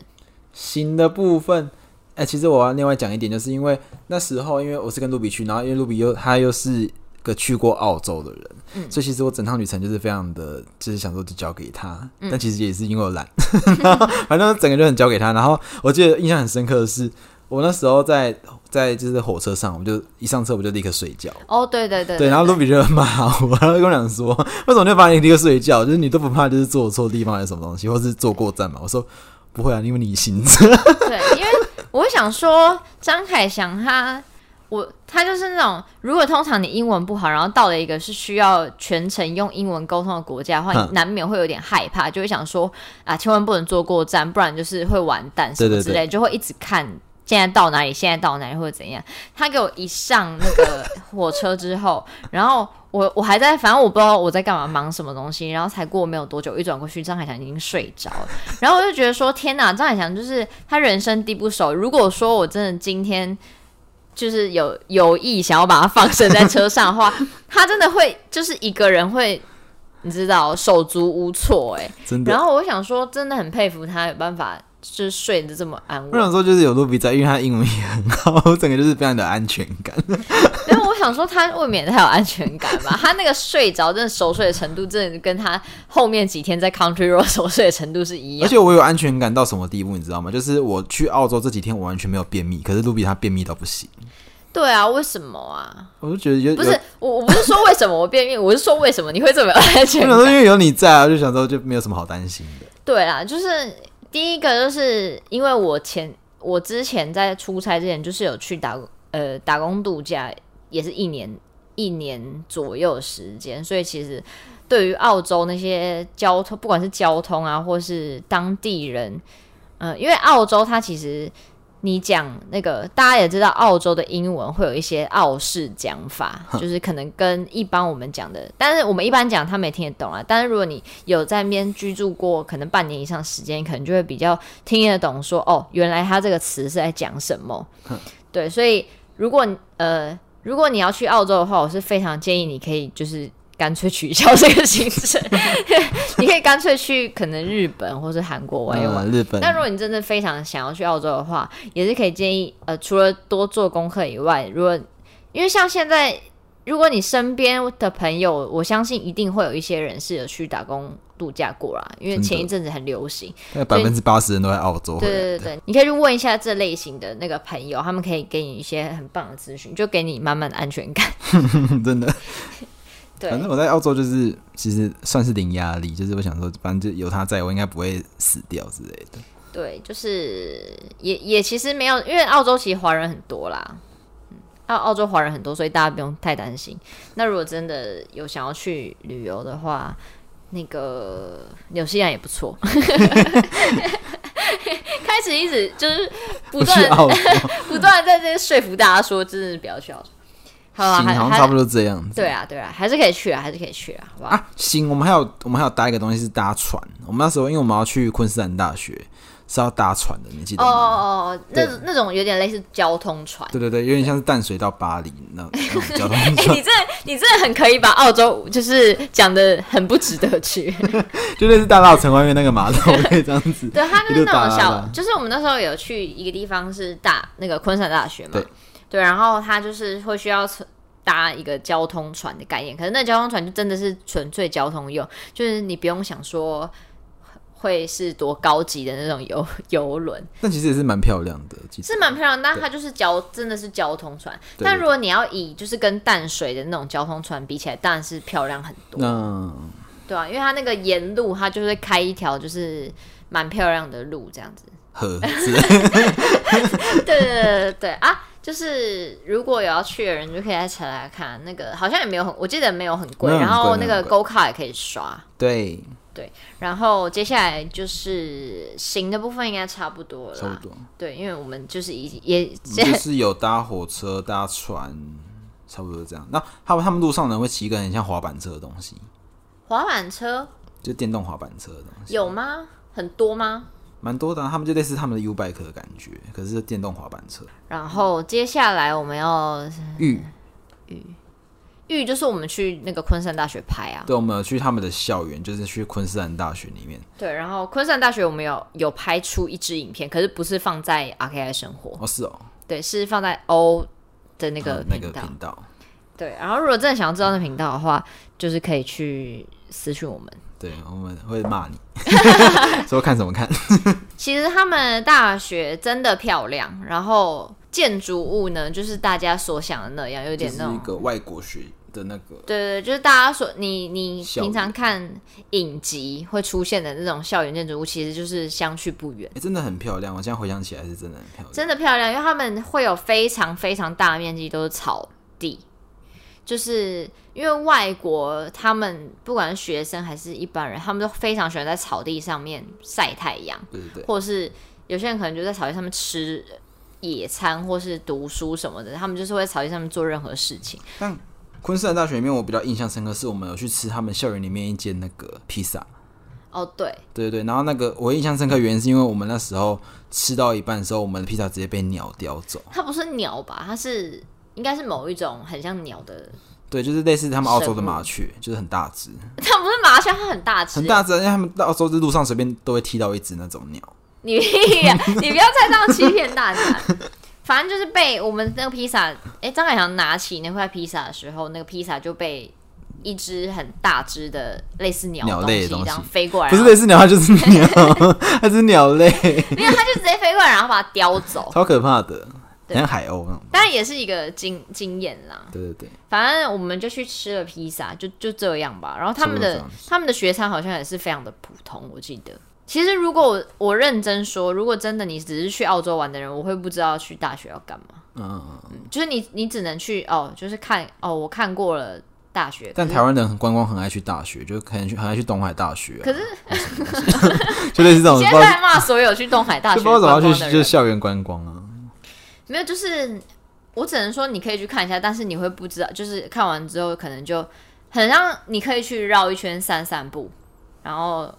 行的部分，哎、欸，其实我要另外讲一点，就是因为那时候，因为我是跟露比去，然后因为露比又他又是个去过澳洲的人，嗯，所以其实我整趟旅程就是非常的，就是想说就交给他，嗯、但其实也是因为我懒，[LAUGHS] 反正整个就很交给他。然后我记得印象很深刻的是，我那时候在在就是火车上，我就一上车我就立刻睡觉。哦，对对对，对，对，然后卢比就骂我，然后跟我讲说，为什么就把你立刻睡觉？就是你都不怕就是坐错地方还是什么东西，或是坐过站嘛？我说。不会啊，因为你行车。对，因为我想说，张凯翔他，我他就是那种，如果通常你英文不好，然后到了一个是需要全程用英文沟通的国家的话，你难免会有点害怕，就会想说啊，千万不能坐过站，不然就是会完蛋什么之类，就会一直看现在到哪里，现在到哪里或者怎样。他给我一上那个火车之后，然后。我我还在，反正我不知道我在干嘛，忙什么东西，然后才过没有多久，一转过去，张海翔已经睡着了。然后我就觉得说，天哪，张海翔就是他人生地不熟。如果说我真的今天就是有有意想要把它放生在车上的话，[LAUGHS] 他真的会就是一个人会，你知道手足无措哎，真的。然后我想说，真的很佩服他有办法。就是睡得这么安稳。我想说，就是有露比在，因为他英文也很好，整个就是非常的安全感。[LAUGHS] 然后我想说，他未免太有安全感吧？他那个睡着，真的熟睡的程度，真的跟他后面几天在 Country Road [LAUGHS] 熟睡的程度是一样。而且我有安全感到什么地步，你知道吗？就是我去澳洲这几天，我完全没有便秘，可是露比他便秘到不行。对啊，为什么啊？我就觉得有，不是我，我不是说为什么我便秘，[LAUGHS] 我是说为什么你会这么 [LAUGHS] 有安全感？因为有你在啊，就想说就没有什么好担心的。对啦，就是。第一个就是因为我前我之前在出差之前就是有去打呃打工度假，也是一年一年左右的时间，所以其实对于澳洲那些交通，不管是交通啊，或是当地人，呃，因为澳洲它其实。你讲那个，大家也知道，澳洲的英文会有一些澳式讲法，就是可能跟一般我们讲的，但是我们一般讲他们也听得懂啊。但是如果你有在那边居住过，可能半年以上时间，可能就会比较听得懂说，说哦，原来他这个词是在讲什么。对，所以如果呃，如果你要去澳洲的话，我是非常建议你可以就是。干脆取消这个行程，[LAUGHS] 你可以干脆去可能日本或是韩国玩一玩。日本。那如果你真的非常想要去澳洲的话，也是可以建议呃，除了多做功课以外，如果因为像现在，如果你身边的朋友，我相信一定会有一些人是有去打工度假过啦，因为前一阵子很流行，百分之八十人都在澳洲。对对对，你可以去问一下这类型的那个朋友，他们可以给你一些很棒的资讯，就给你满满的安全感。[LAUGHS] 真的。对反正我在澳洲就是其实算是零压力，就是我想说，反正就有他在我应该不会死掉之类的。对，就是也也其实没有，因为澳洲其实华人很多啦，澳澳洲华人很多，所以大家不用太担心。那如果真的有想要去旅游的话，那个纽西兰也不错。[LAUGHS] 开始一直就是不断不 [LAUGHS] 断在这边说服大家说，真的不要去澳洲。好啊，行，好像差不多这样子。对啊，对啊，还是可以去啊，还是可以去啊，好不好？啊，行，我们还有我们还有搭一个东西是搭船。我们那时候因为我们要去昆士兰大学，是要搭船的，你记得吗？哦哦哦，那那种有点类似交通船。对对对，有点像是淡水到巴黎那那种 [LAUGHS] 交通船。欸，你这你真的很可以把澳洲就是讲的很不值得去，[LAUGHS] 就类似大稻城外面那个码头 [LAUGHS] 可以这样子。对，它就是那种小，就是我们那时候有去一个地方是大那个昆士兰大学嘛。对。对，然后它就是会需要搭一个交通船的概念，可是那交通船就真的是纯粹交通用，就是你不用想说会是多高级的那种游 [LAUGHS] 游轮。但其实也是蛮漂亮的，是蛮漂亮，但它就是交真的是交通船。但如果你要以就是跟淡水的那种交通船比起来，当然是漂亮很多。嗯，对啊，因为它那个沿路它就是开一条就是蛮漂亮的路，这样子。河子。[LAUGHS] 对对对对对啊！就是如果有要去的人，就可以在查来看那个，好像也没有很，我记得没有很贵。然后那个 Go 卡也可以刷。对对，然后接下来就是行的部分应该差不多了。差不多。对，因为我们就是已也就是有搭火车、搭船，差不多这样。那他们他们路上呢会骑一个很像滑板车的东西。滑板车？就电动滑板车的东西。有吗？很多吗？蛮多的，他们就类似他们的 U bike 的感觉，可是是电动滑板车。然后接下来我们要玉玉玉，就是我们去那个昆山大学拍啊。对，我们有去他们的校园，就是去昆士兰大学里面。对，然后昆山大学我们有有拍出一支影片，可是不是放在 RKI 生活哦，是哦，对，是放在 O 的那个频道。嗯，那个频道。对，然后如果真的想要知道那频道的话，就是可以去私讯我们。对，我们会骂你，[LAUGHS] 说看什么看？[LAUGHS] 其实他们大学真的漂亮，然后建筑物呢，就是大家所想的那样，有点那种一个外国学的那个。对对，就是大家所你你平常看影集会出现的那种校园建筑物，其实就是相去不远。欸，真的很漂亮，我现在回想起来是真的很漂亮，真的漂亮，因为他们会有非常非常大面积都是草地。就是因为外国，他们不管是学生还是一般人，他们都非常喜欢在草地上面晒太阳，对对对，或者是有些人可能就在草地上面吃野餐，或是读书什么的，他们就是会在草地上面做任何事情。但昆士兰大学里面，我比较印象深刻是我们有去吃他们校园里面一间那个披萨。哦，对，对对对，然后那个我印象深刻原因是因为我们那时候吃到一半的时候，我们的披萨直接被鸟叼走。它不是鸟吧？它是。应该是某一种很像鸟的，对，就是类似他们澳洲的麻雀，就是很大只。它不是麻雀，它很大只，很大只，因为他们到澳洲的路上随便都会踢到一只那种鸟。你你不要再这样欺骗大家。反正就是被我们那个披萨，哎、欸，张凯翔拿起那块披萨的时候，那个披萨就被一只很大只的类似鸟鸟类的东西这样飞过来，不是类似鸟，它就是鸟，它是鸟类。[LAUGHS] 因为它就直接飞过来，然后把它叼走，超可怕的。像海鸥那种，当然也是一个经经验啦。对对对，反正我们就去吃了披萨，就就这样吧。然后他们的他们的学餐好像也是非常的普通，我记得。其实如果我我认真说，如果真的你只是去澳洲玩的人，我会不知道去大学要干嘛。嗯，嗯，就是你你只能去哦，就是看哦，我看过了大学。但台湾人很观光，很爱去大学，就可能去很爱去东海大学、啊。可是，[LAUGHS] 就类似这种。[LAUGHS] 现在在骂所有去东海大学不知道怎么去就是校园观光啊。没有，就是我只能说你可以去看一下，但是你会不知道，就是看完之后可能就很像你可以去绕一圈散散步，然后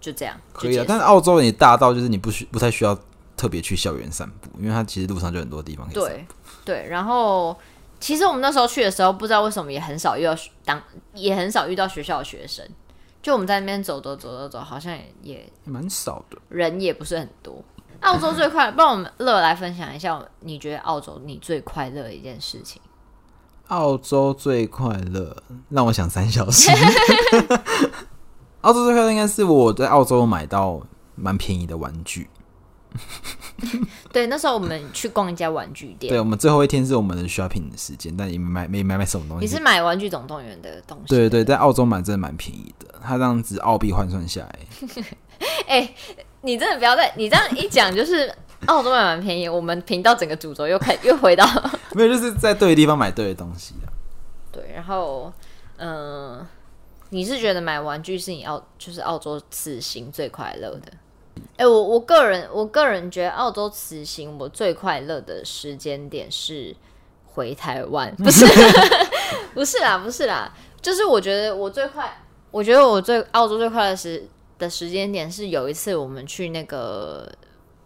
就这样可以啊。但是澳洲也大到就是你不需不太需要特别去校园散步，因为它其实路上就很多地方可以散步。对对，然后其实我们那时候去的时候，不知道为什么也很少遇到当也很少遇到学校的学生，就我们在那边走走走走走，好像也也蛮少的，人也不是很多。澳洲最快乐，帮我们乐来分享一下，你觉得澳洲你最快乐的一件事情？澳洲最快乐，让我想三小时。澳洲最快乐应该是我在澳洲买到蛮便宜的玩具。对，那时候我们去逛一家玩具店。对，我们最后一天是我们的 shopping 的时间，但也没买没买买什么东西。你是买玩具总动员的东西？对对对，在澳洲买真的蛮便宜的，它这样子澳币换算下来，哎、欸。你真的不要再你这样一讲，就是 [LAUGHS] 澳洲买蛮便宜。我们频道整个主轴又开 [LAUGHS] 又回到 [LAUGHS] 没有，就是在对的地方买对的东西啊。对，然后嗯、呃，你是觉得买玩具是你澳就是澳洲此行最快乐的？哎、欸，我我个人我个人觉得澳洲此行我最快乐的时间点是回台湾，不是不是啦，不是啦，就是我觉得我最快，我觉得我最澳洲最快乐是。的时间点是有一次我们去那个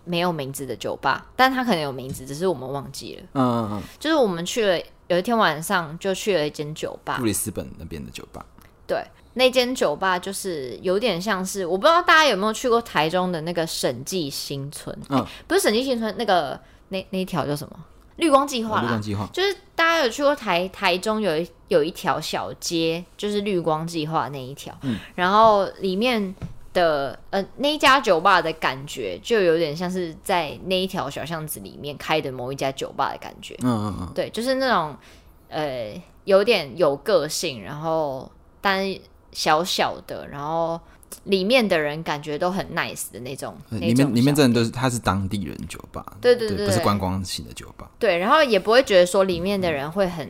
没有名字的酒吧，但他可能有名字，只是我们忘记了。嗯嗯嗯，就是我们去了有一天晚上就去了一间酒吧，布里斯本那边的酒吧。对，那间酒吧就是有点像是，我不知道大家有没有去过台中的那个审计新村。嗯，欸、不是审计新村，那个那那一条叫什么？绿光计划啦，绿光计划就是大家有去过台台中有一有一条小街，就是绿光计划那一条，嗯，然后里面的呃那一家酒吧的感觉，就有点像是在那一条小巷子里面开的某一家酒吧的感觉，嗯嗯嗯，对，就是那种呃有点有个性，然后但小小的，然后。里面的人感觉都很 nice 的那种，里面里面真的都是他是当地人酒吧，对对对，对，不是观光型的酒吧。对，然后也不会觉得说里面的人会很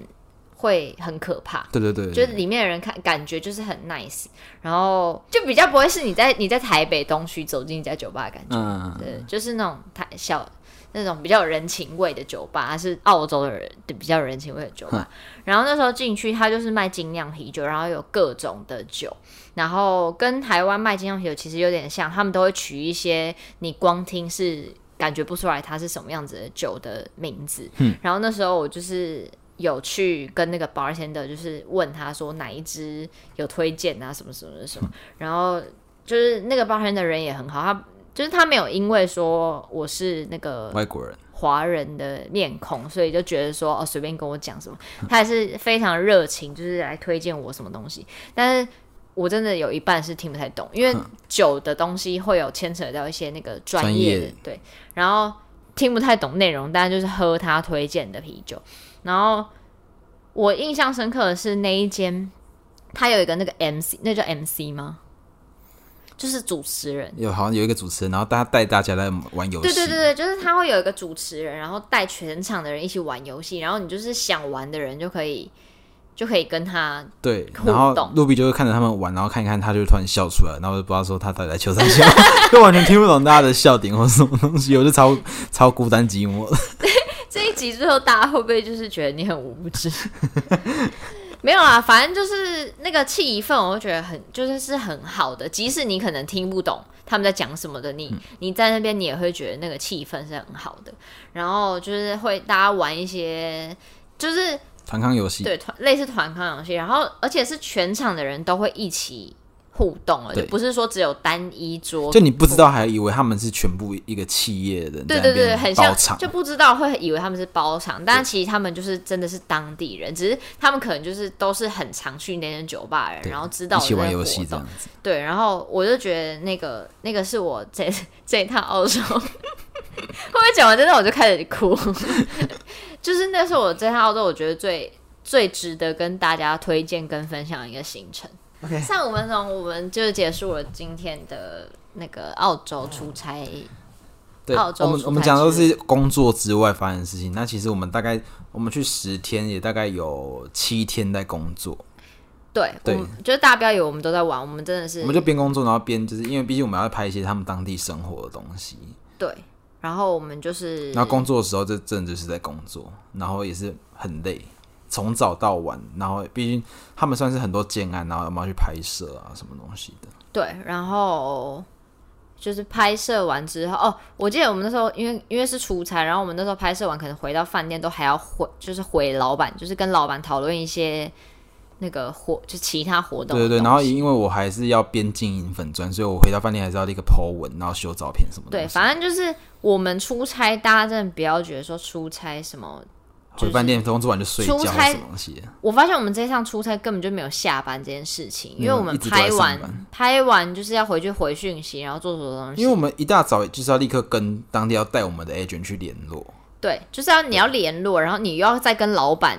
会很可怕，对对对，就是里面的人看感觉就是很 nice，然后就比较不会是你在你在台北东区走进一家酒吧的感觉，嗯，对，就是那种台小。那种比较有人情味的酒吧，还是澳洲的人比较有人情味的酒吧。然后那时候进去，他就是卖精酿啤酒，然后有各种的酒，然后跟台湾卖精酿啤酒其实有点像，他们都会取一些你光听是感觉不出来它是什么样子的酒的名字。嗯，然后那时候我就是有去跟那个 bartender 就是问他说哪一支有推荐啊，什么什么什么，然后就是那个 bartender 的人也很好，他。就是他没有因为说我是那个外国人、华人的面孔，所以就觉得说哦，随便跟我讲什么，他还是非常热情，就是来推荐我什么东西。但是我真的有一半是听不太懂，因为酒的东西会有牵扯到一些那个专业的，对，然后听不太懂内容，但就是喝他推荐的啤酒。然后我印象深刻的是那一间，他有一个那个 MC，那叫 MC 吗？就是主持人有好像有一个主持人，然后他带大家来玩游戏。对对对对，就是他会有一个主持人，然后带全场的人一起玩游戏，然后你就是想玩的人就可以就可以跟他对然后。露比就会看着他们玩，然后看一看，他就突然笑出来，然后就不知道说他到底在求三笑，[LAUGHS] 就完全听不懂大家的笑点或什么东西，我就超超孤单寂寞的。之后，大家会不会就是觉得你很无知？[LAUGHS] 没有啊，反正就是那个气氛，我觉得很就是是很好的。即使你可能听不懂他们在讲什么的，你、嗯、你在那边你也会觉得那个气氛是很好的。然后就是会大家玩一些就是团康游戏，对，团类似团康游戏。然后而且是全场的人都会一起。互动了，就不是说只有单一桌，就你不知道还以为他们是全部一个企业的人，对对对，很像，就不知道会以为他们是包场，但其实他们就是真的是当地人，只是他们可能就是都是很常去那间酒吧的人，然后知道一起玩游戏这样子。对，然后我就觉得那个那个是我这这一趟澳洲，后面讲完真的我就开始哭，[LAUGHS] 就是那是我这趟澳洲我觉得最最值得跟大家推荐跟分享的一个行程。上五分钟，我们就结束了今天的那个澳洲出差。对，澳洲我们我们讲的都是工作之外发生的事情。那其实我们大概我们去十天，也大概有七天在工作。对对，就是大家不要以为我们都在玩，我们真的是，我们就边工作，然后边就是因为毕竟我们要拍一些他们当地生活的东西。对，然后我们就是，然后工作的时候，这真的就是在工作，然后也是很累。从早到晚，然后毕竟他们算是很多建案，然后要不要去拍摄啊，什么东西的？对，然后就是拍摄完之后，哦，我记得我们那时候因为因为是出差，然后我们那时候拍摄完，可能回到饭店都还要回，就是回老板，就是跟老板讨论一些那个活，就其他活动。对对对，然后因为我还是要边经营粉砖，所以我回到饭店还是要立刻 po 文，然后修照片什么的。对，反正就是我们出差，大家真的不要觉得说出差什么。回饭店工作完就睡觉，什么东西？我发现我们这一趟出差根本就没有下班这件事情，因为我们拍完拍完就是要回去回讯息，然后做什么东西。因为我们一大早就是要立刻跟当地要带我们的 agent 去联络，对，就是要你要联络，然后你又要再跟老板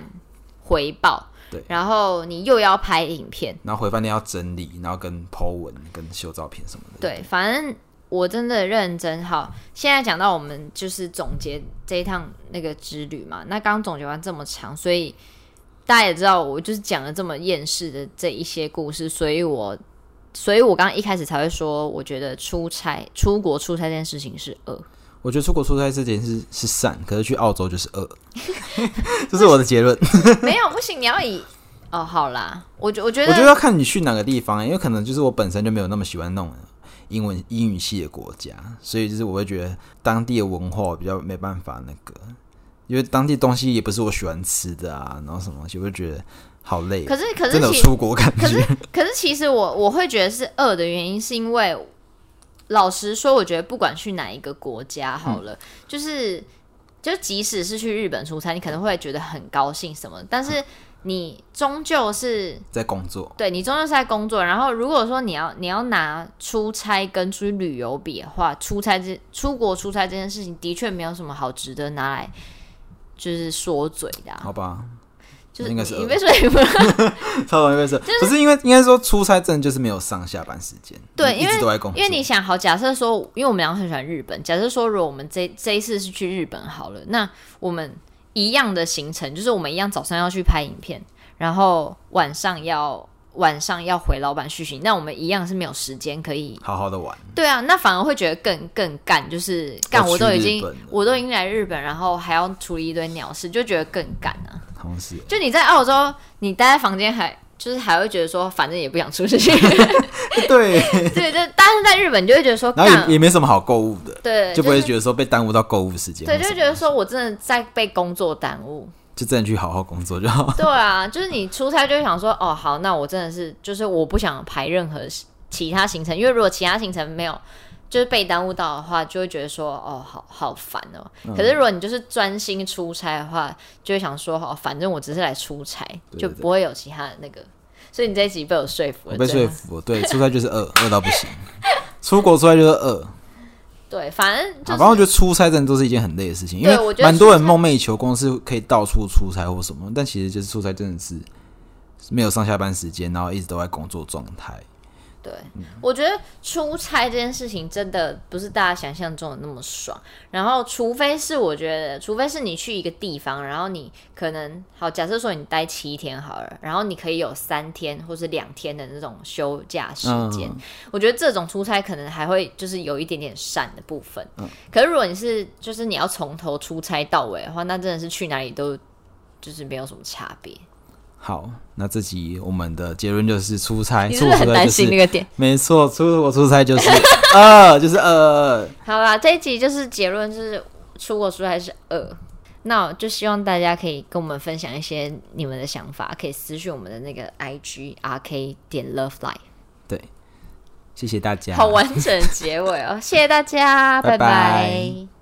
回报，对，然后你又要拍影片，然后回饭店要整理，然后跟 po 文、跟修照片什么的。对，反正。我真的认真好。现在讲到我们就是总结这一趟那个之旅嘛。那刚总结完这么长，所以大家也知道我就是讲了这么厌世的这一些故事。所以我，所以我刚刚一开始才会说，我觉得出差、出国出差这件事情是恶。我觉得出国出差这件事是善，可是去澳洲就是恶。这是我的结论。没有不行，你要以哦好啦。我觉我觉得我觉得要看你去哪个地方，因为可能就是我本身就没有那么喜欢弄。英文英语系的国家，所以就是我会觉得当地的文化比较没办法那个，因为当地东西也不是我喜欢吃的啊，然后什么东西，我会觉得好累。可是可是真的有出国感觉。可是可是其实我我会觉得是饿的原因，是因为老实说，我觉得不管去哪一个国家好了，嗯、就是。就即使是去日本出差，你可能会觉得很高兴什么，但是你终究是在工作。对，你终究是在工作。然后如果说你要你要拿出差跟出去旅游比的话，出差这出国出差这件事情的确没有什么好值得拿来就是说嘴的啊。好吧。就是应该是你被说 [LAUGHS] 超容易被说，[LAUGHS] 不是因为应该说出差真的就是没有上下班时间，对，因为都在工作。因为你想好，假设说，因为我们两个很喜欢日本，假设说，如果我们这这一次是去日本好了，那我们一样的行程，就是我们一样早上要去拍影片，然后晚上要晚上要回老板续行，那我们一样是没有时间可以好好的玩。对啊，那反而会觉得更更干，就是干我都已经我都已经来日本，然后还要处理一堆鸟事，就觉得更干啊。同时，就你在澳洲，你待在房间还就是还会觉得说，反正也不想出去。[LAUGHS] 对 [LAUGHS] 对，就但是在日本，你就会觉得说，然后也也没什么好购物的，对，就不会觉得说被耽误到购物时间。对，就会觉得说我真的在被工作耽误，就真的去好好工作就好。[LAUGHS] 对啊，就是你出差就会想说，哦，好，那我真的是就是我不想排任何其他行程，因为如果其他行程没有。就是被耽误到的话，就会觉得说哦，好好烦哦。嗯、可是如果你就是专心出差的话，就会想说哦，反正我只是来出差，对对对，就不会有其他的那个。所以你这一集被我说服了，我被说服了。对，出差就是饿，饿到不行。出国出差就是饿。[LAUGHS] 对，反正、就反正我觉得出差真的都是一件很累的事情，因为蛮多人梦寐以求公司可以到处出差或什么，但其实就是出差真的是没有上下班时间，然后一直都在工作状态。对，我觉得出差这件事情真的不是大家想象中的那么爽。然后，除非是我觉得，除非是你去一个地方，然后你可能好，假设说你待七天好了，然后你可以有三天或是两天的那种休假时间。嗯、我觉得这种出差可能还会就是有一点点闪的部分。嗯、可是如果你是就是你要从头出差到尾的话，那真的是去哪里都就是没有什么差别。好，那这集我们的结论就是出差，你是不是很担心那个点？没错，出国出差就是 [LAUGHS] 二，就是二。好啦，这一集就是结论，就是出国出差是二。那我就希望大家可以跟我们分享一些你们的想法，可以私讯我们的那个 IG RK 点 Love Life。对，谢谢大家。好完整结尾哦，谢谢大家，[LAUGHS] 拜拜。拜拜。